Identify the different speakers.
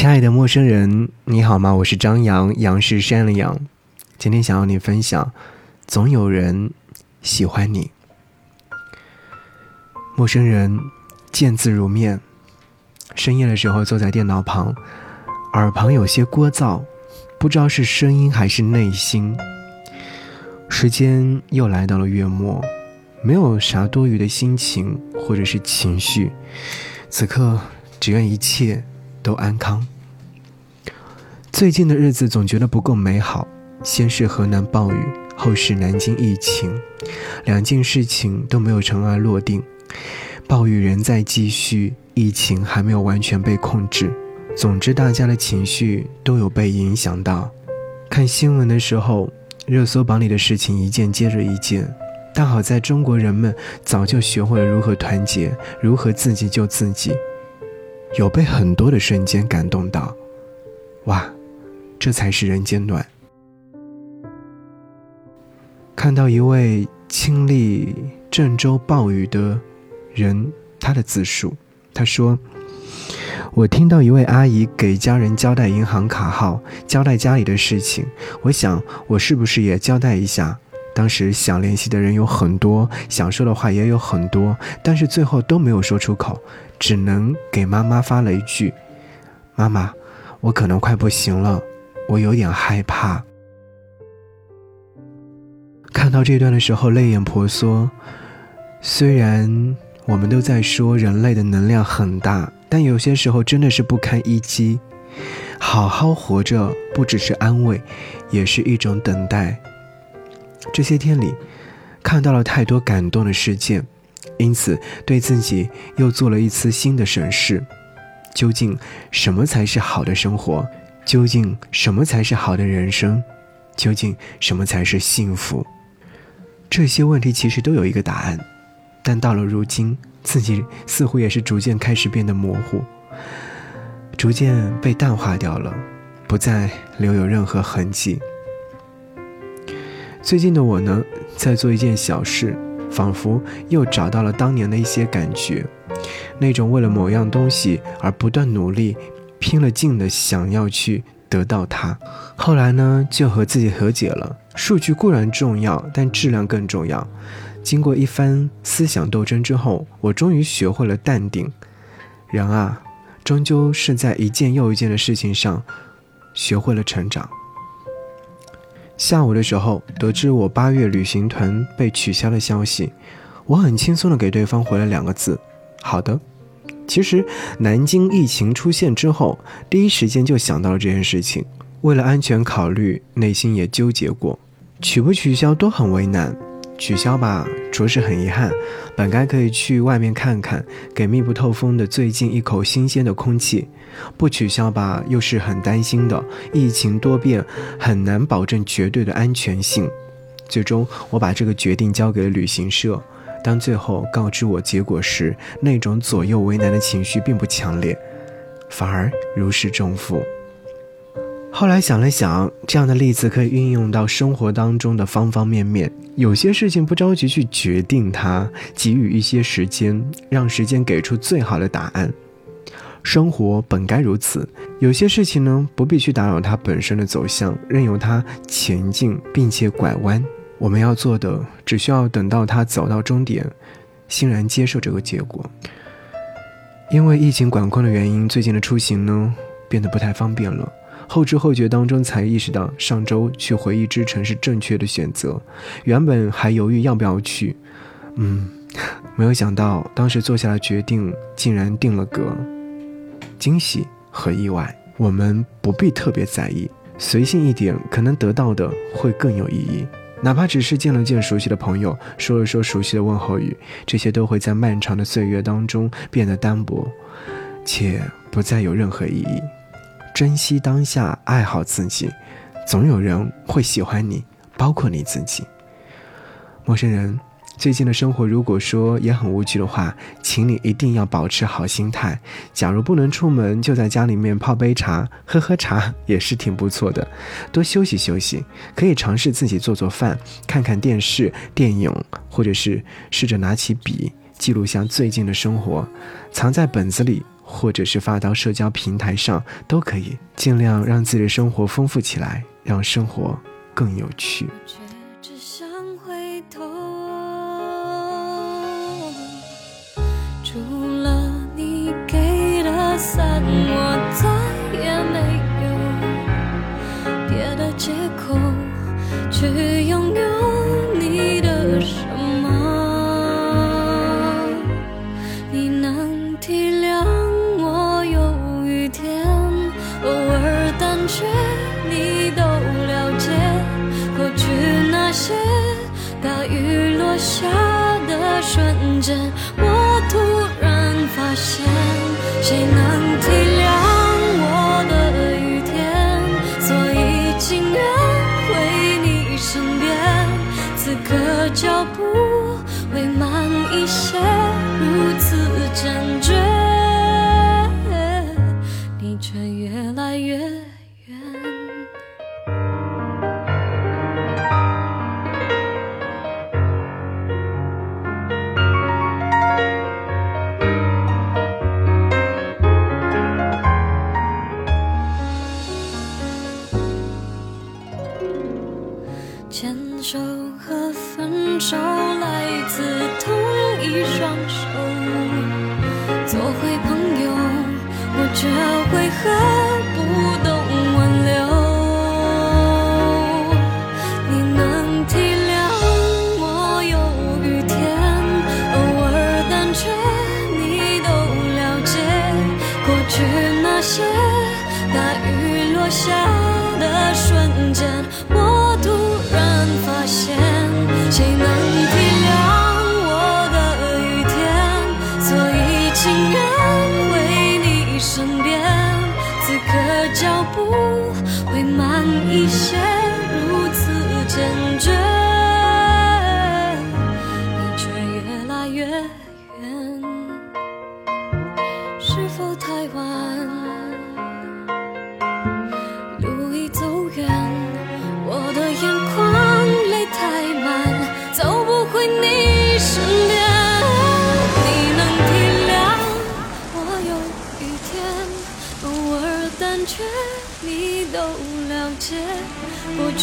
Speaker 1: 亲爱的陌生人，你好吗？我是张扬，杨是山的杨。今天想要你分享，总有人喜欢你。陌生人见字如面。深夜的时候坐在电脑旁，耳旁有些聒噪，不知道是声音还是内心。时间又来到了月末，没有啥多余的心情或者是情绪，此刻只愿一切。都安康。最近的日子总觉得不够美好，先是河南暴雨，后是南京疫情，两件事情都没有尘埃落定。暴雨仍在继续，疫情还没有完全被控制。总之，大家的情绪都有被影响到。看新闻的时候，热搜榜里的事情一件接着一件，但好在中国人们早就学会了如何团结，如何自己救自己。有被很多的瞬间感动到，哇，这才是人间暖。看到一位亲历郑州暴雨的人，他的自述，他说：“我听到一位阿姨给家人交代银行卡号，交代家里的事情，我想我是不是也交代一下？当时想联系的人有很多，想说的话也有很多，但是最后都没有说出口。”只能给妈妈发了一句：“妈妈，我可能快不行了，我有点害怕。”看到这段的时候，泪眼婆娑。虽然我们都在说人类的能量很大，但有些时候真的是不堪一击。好好活着，不只是安慰，也是一种等待。这些天里，看到了太多感动的事件。因此，对自己又做了一次新的审视：究竟什么才是好的生活？究竟什么才是好的人生？究竟什么才是幸福？这些问题其实都有一个答案，但到了如今，自己似乎也是逐渐开始变得模糊，逐渐被淡化掉了，不再留有任何痕迹。最近的我呢，在做一件小事。仿佛又找到了当年的一些感觉，那种为了某样东西而不断努力、拼了劲的想要去得到它。后来呢，就和自己和解了。数据固然重要，但质量更重要。经过一番思想斗争之后，我终于学会了淡定。人啊，终究是在一件又一件的事情上学会了成长。下午的时候，得知我八月旅行团被取消的消息，我很轻松的给对方回了两个字：“好的。”其实南京疫情出现之后，第一时间就想到了这件事情。为了安全考虑，内心也纠结过，取不取消都很为难。取消吧，着实很遗憾。本该可以去外面看看，给密不透风的最近一口新鲜的空气。不取消吧，又是很担心的。疫情多变，很难保证绝对的安全性。最终，我把这个决定交给了旅行社。当最后告知我结果时，那种左右为难的情绪并不强烈，反而如释重负。后来想了想，这样的例子可以运用到生活当中的方方面面。有些事情不着急去决定它，给予一些时间，让时间给出最好的答案。生活本该如此。有些事情呢，不必去打扰它本身的走向，任由它前进并且拐弯。我们要做的，只需要等到它走到终点，欣然接受这个结果。因为疫情管控的原因，最近的出行呢，变得不太方便了。后知后觉当中才意识到，上周去回忆之城是正确的选择。原本还犹豫要不要去，嗯，没有想到当时做下的决定竟然定了格。惊喜和意外，我们不必特别在意，随性一点，可能得到的会更有意义。哪怕只是见了见熟悉的朋友，说了说熟悉的问候语，这些都会在漫长的岁月当中变得单薄，且不再有任何意义。珍惜当下，爱好自己，总有人会喜欢你，包括你自己。陌生人，最近的生活如果说也很无趣的话，请你一定要保持好心态。假如不能出门，就在家里面泡杯茶，喝喝茶也是挺不错的。多休息休息，可以尝试自己做做饭，看看电视、电影，或者是试着拿起笔记录下最近的生活，藏在本子里。或者是发到社交平台上都可以，尽量让自己的生活丰富起来，让生活更有趣。
Speaker 2: 下间，我突然发现，谁能这为何不懂挽留？你能体谅我有雨天，偶尔胆怯，你都了解。过去那些大雨落下的瞬间，我突然发现，谁能